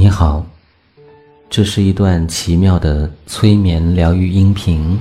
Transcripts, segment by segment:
你好，这是一段奇妙的催眠疗愈音频。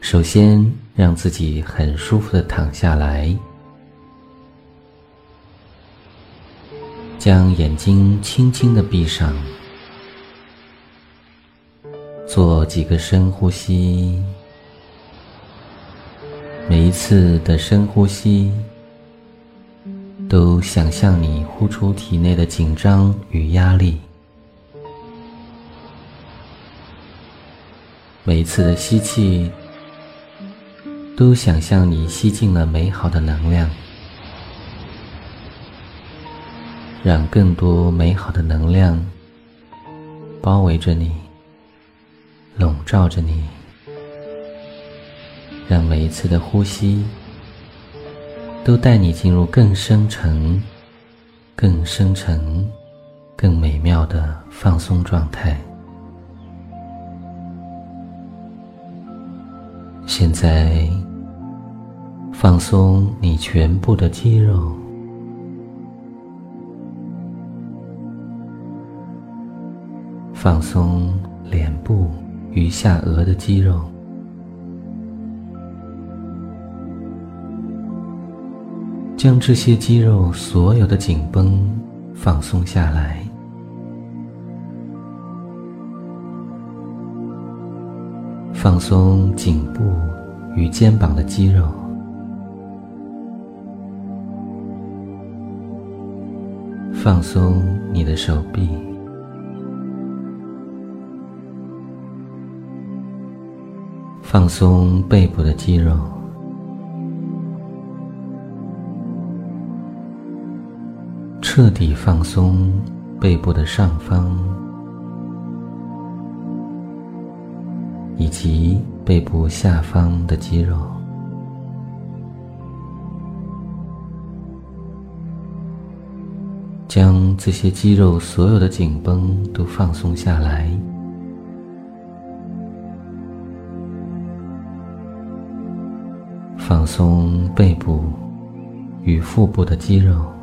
首先，让自己很舒服的躺下来，将眼睛轻轻的闭上，做几个深呼吸。每一次的深呼吸。都想象你呼出体内的紧张与压力，每一次的吸气，都想象你吸进了美好的能量，让更多美好的能量包围着你，笼罩着你，让每一次的呼吸。都带你进入更深沉、更深沉、更美妙的放松状态。现在，放松你全部的肌肉，放松脸部与下颚的肌肉。将这些肌肉所有的紧绷放松下来，放松颈部与肩膀的肌肉，放松你的手臂，放松背部的肌肉。彻底放松背部的上方，以及背部下方的肌肉，将这些肌肉所有的紧绷都放松下来，放松背部与腹部的肌肉。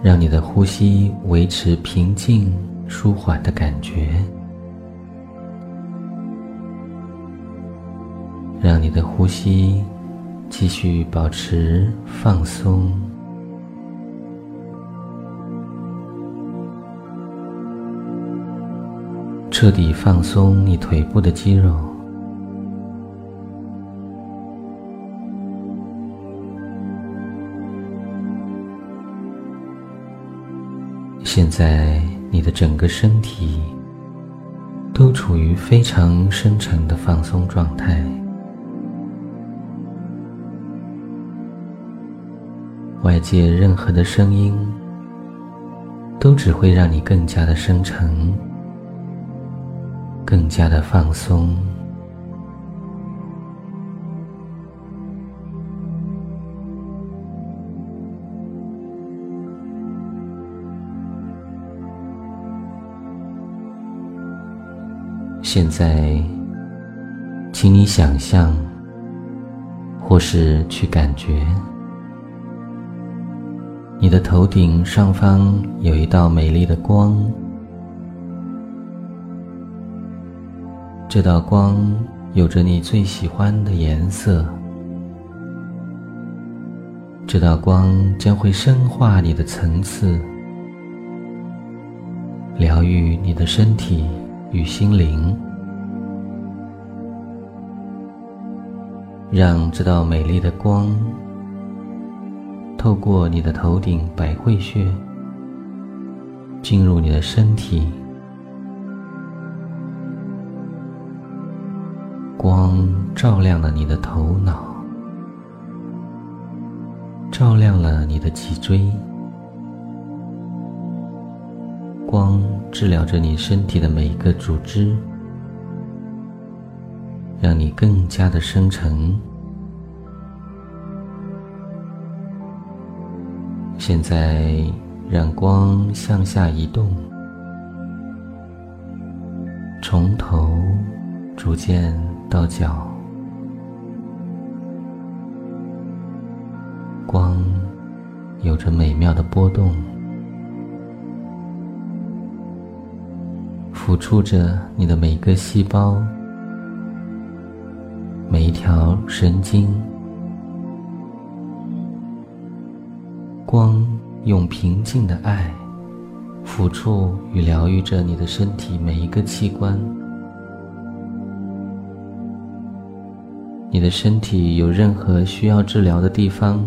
让你的呼吸维持平静、舒缓的感觉，让你的呼吸继续保持放松，彻底放松你腿部的肌肉。现在，你的整个身体都处于非常深沉的放松状态，外界任何的声音都只会让你更加的深沉，更加的放松。现在，请你想象，或是去感觉，你的头顶上方有一道美丽的光，这道光有着你最喜欢的颜色，这道光将会深化你的层次，疗愈你的身体。与心灵，让这道美丽的光透过你的头顶百会穴，进入你的身体。光照亮了你的头脑，照亮了你的脊椎。光治疗着你身体的每一个组织，让你更加的深沉。现在，让光向下移动，从头逐渐到脚，光有着美妙的波动，抚触着你的每一个细胞、每一条神经。光用平静的爱抚触与疗愈着你的身体每一个器官。你的身体有任何需要治疗的地方，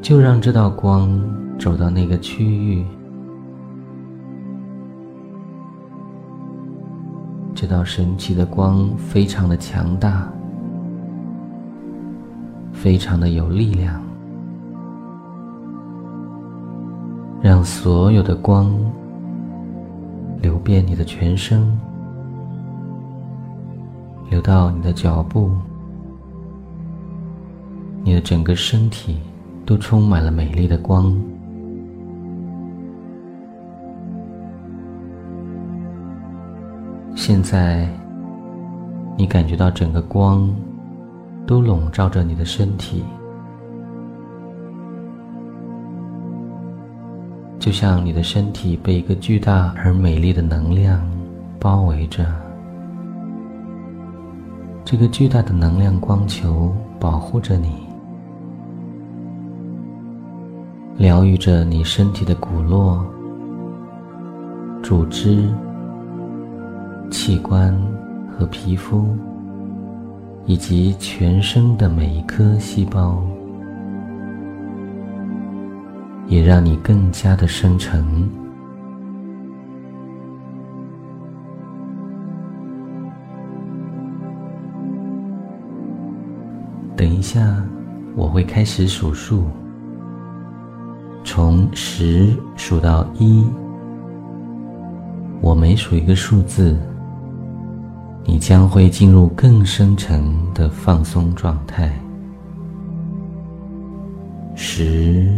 就让这道光走到那个区域。这道神奇的光非常的强大，非常的有力量，让所有的光流遍你的全身。流到你的脚步，你的整个身体都充满了美丽的光。现在，你感觉到整个光都笼罩着你的身体，就像你的身体被一个巨大而美丽的能量包围着。这个巨大的能量光球保护着你，疗愈着你身体的骨络、组织、器官和皮肤，以及全身的每一颗细胞，也让你更加的生成。等一下，我会开始数数，从十数到一。我每数一个数字，你将会进入更深层的放松状态。十、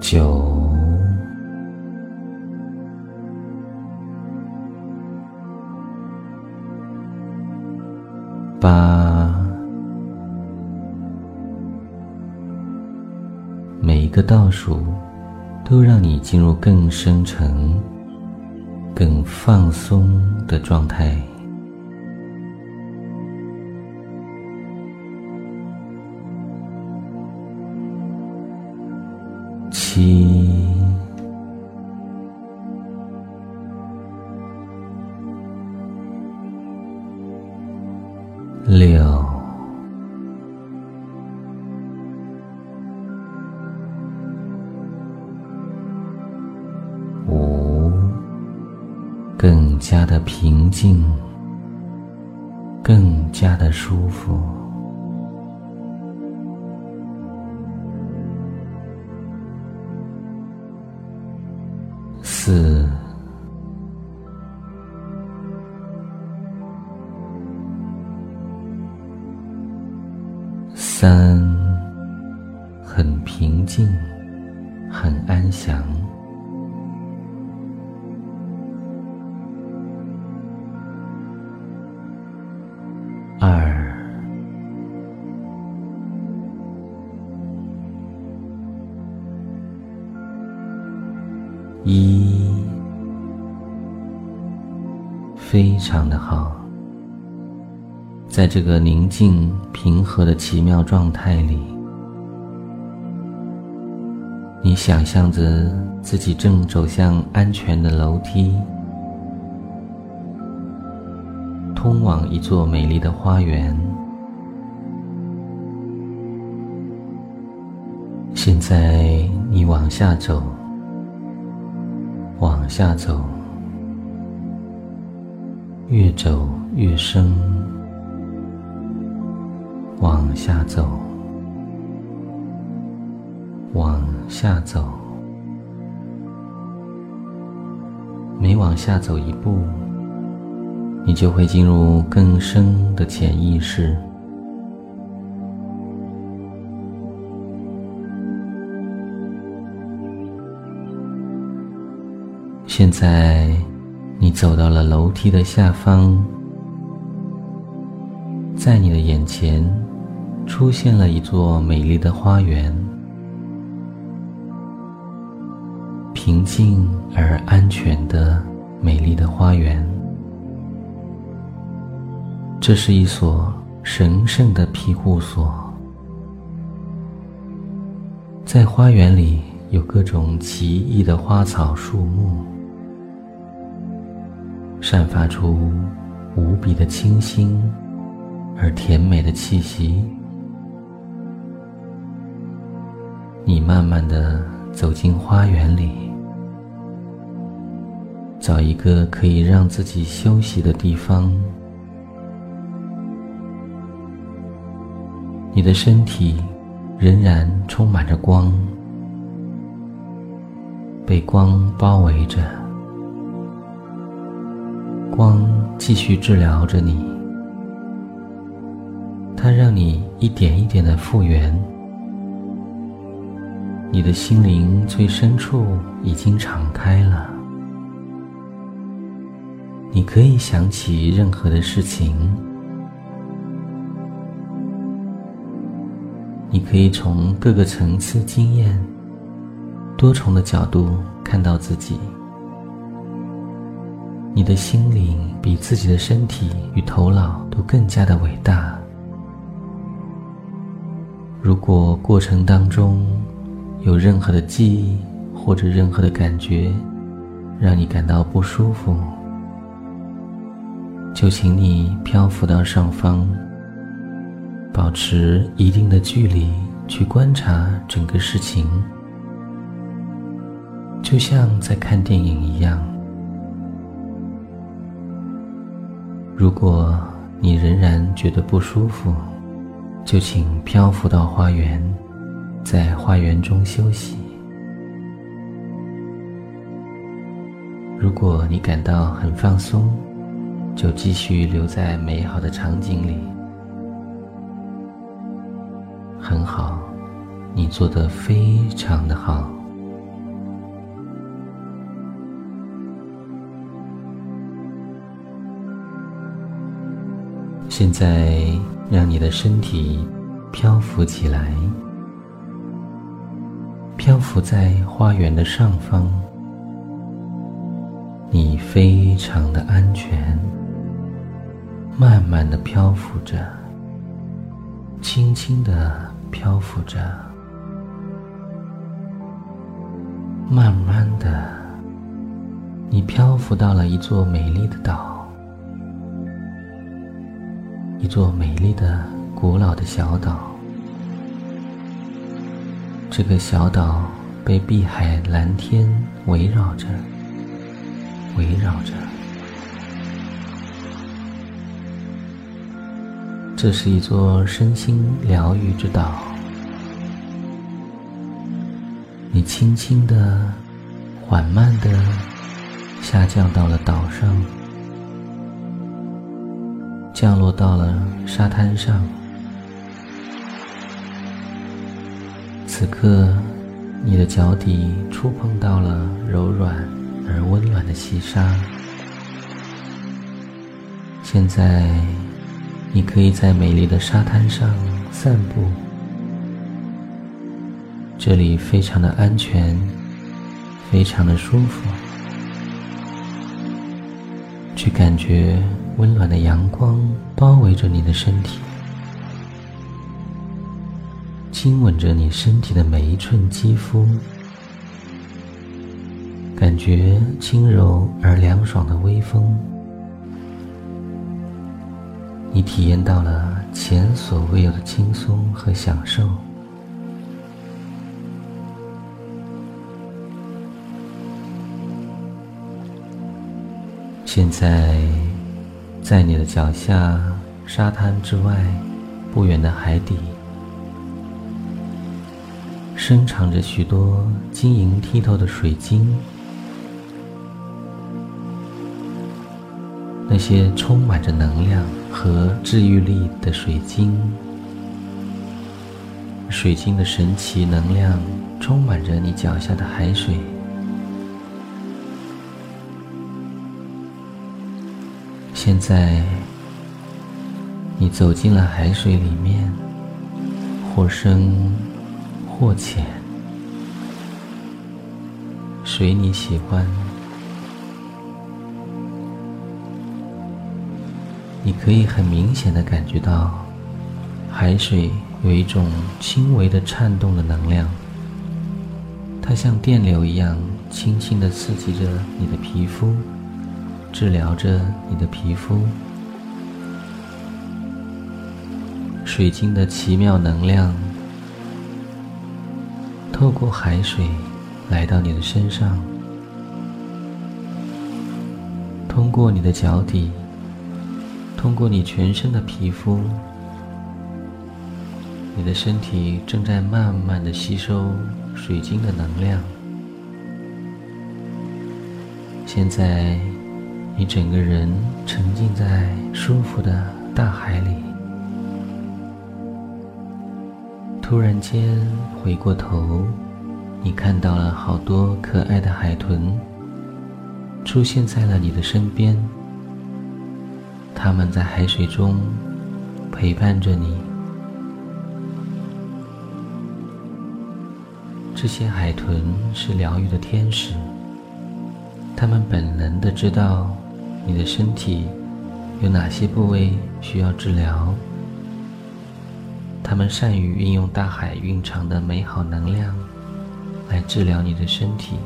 九。八，每一个倒数都让你进入更深沉、更放松的状态。七。更加的平静，更加的舒服。四。三，一，非常的好。在这个宁静、平和的奇妙状态里，你想象着自己正走向安全的楼梯，通往一座美丽的花园。现在你往下走，往下走，越走越深。往下走，往下走，每往下走一步，你就会进入更深的潜意识。现在，你走到了楼梯的下方，在你的眼前出现了一座美丽的花园，平静而安全的美丽的花园。这是一所神圣的庇护所，在花园里有各种奇异的花草树木。散发出无比的清新而甜美的气息。你慢慢的走进花园里，找一个可以让自己休息的地方。你的身体仍然充满着光，被光包围着。光继续治疗着你，它让你一点一点的复原。你的心灵最深处已经敞开了，你可以想起任何的事情，你可以从各个层次经验、多重的角度看到自己。你的心灵比自己的身体与头脑都更加的伟大。如果过程当中有任何的记忆或者任何的感觉让你感到不舒服，就请你漂浮到上方，保持一定的距离去观察整个事情，就像在看电影一样。如果你仍然觉得不舒服，就请漂浮到花园，在花园中休息。如果你感到很放松，就继续留在美好的场景里。很好，你做得非常的好。现在，让你的身体漂浮起来，漂浮在花园的上方。你非常的安全，慢慢的漂浮着，轻轻的漂浮着，慢慢的，你漂浮到了一座美丽的岛。一座美丽的、古老的小岛。这个小岛被碧海蓝天围绕着，围绕着。这是一座身心疗愈之岛。你轻轻的、缓慢的下降到了岛上。降落到了沙滩上。此刻，你的脚底触碰到了柔软而温暖的细沙。现在，你可以在美丽的沙滩上散步。这里非常的安全，非常的舒服。去感觉。温暖的阳光包围着你的身体，亲吻着你身体的每一寸肌肤，感觉轻柔而凉爽的微风，你体验到了前所未有的轻松和享受。现在。在你的脚下，沙滩之外，不远的海底，深藏着许多晶莹剔透的水晶。那些充满着能量和治愈力的水晶，水晶的神奇能量充满着你脚下的海水。现在，你走进了海水里面，或深或浅，水你喜欢。你可以很明显的感觉到，海水有一种轻微的颤动的能量，它像电流一样，轻轻的刺激着你的皮肤。治疗着你的皮肤，水晶的奇妙能量透过海水来到你的身上，通过你的脚底，通过你全身的皮肤，你的身体正在慢慢的吸收水晶的能量。现在。你整个人沉浸在舒服的大海里，突然间回过头，你看到了好多可爱的海豚出现在了你的身边，它们在海水中陪伴着你。这些海豚是疗愈的天使，它们本能的知道。你的身体有哪些部位需要治疗？他们善于运用大海蕴藏的美好能量来治疗你的身体。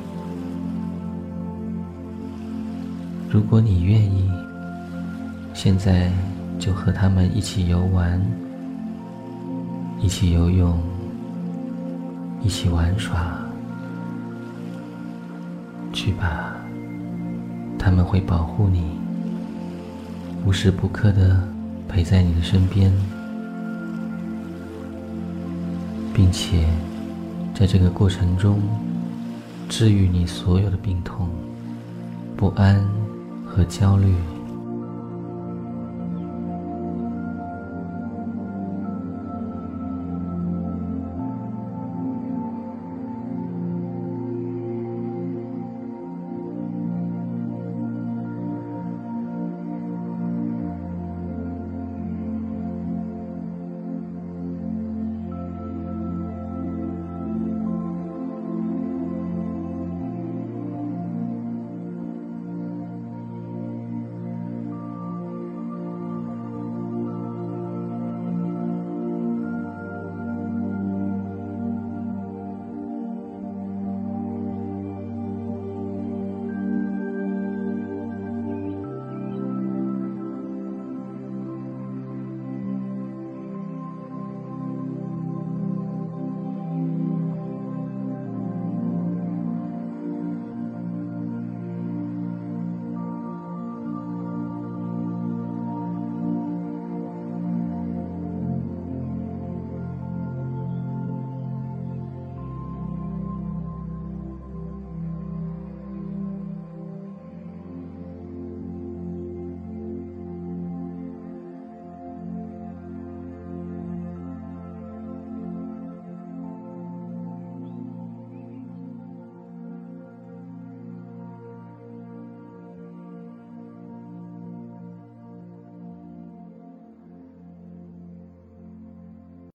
如果你愿意，现在就和他们一起游玩，一起游泳，一起玩耍，去吧。他们会保护你，无时不刻的陪在你的身边，并且在这个过程中治愈你所有的病痛、不安和焦虑。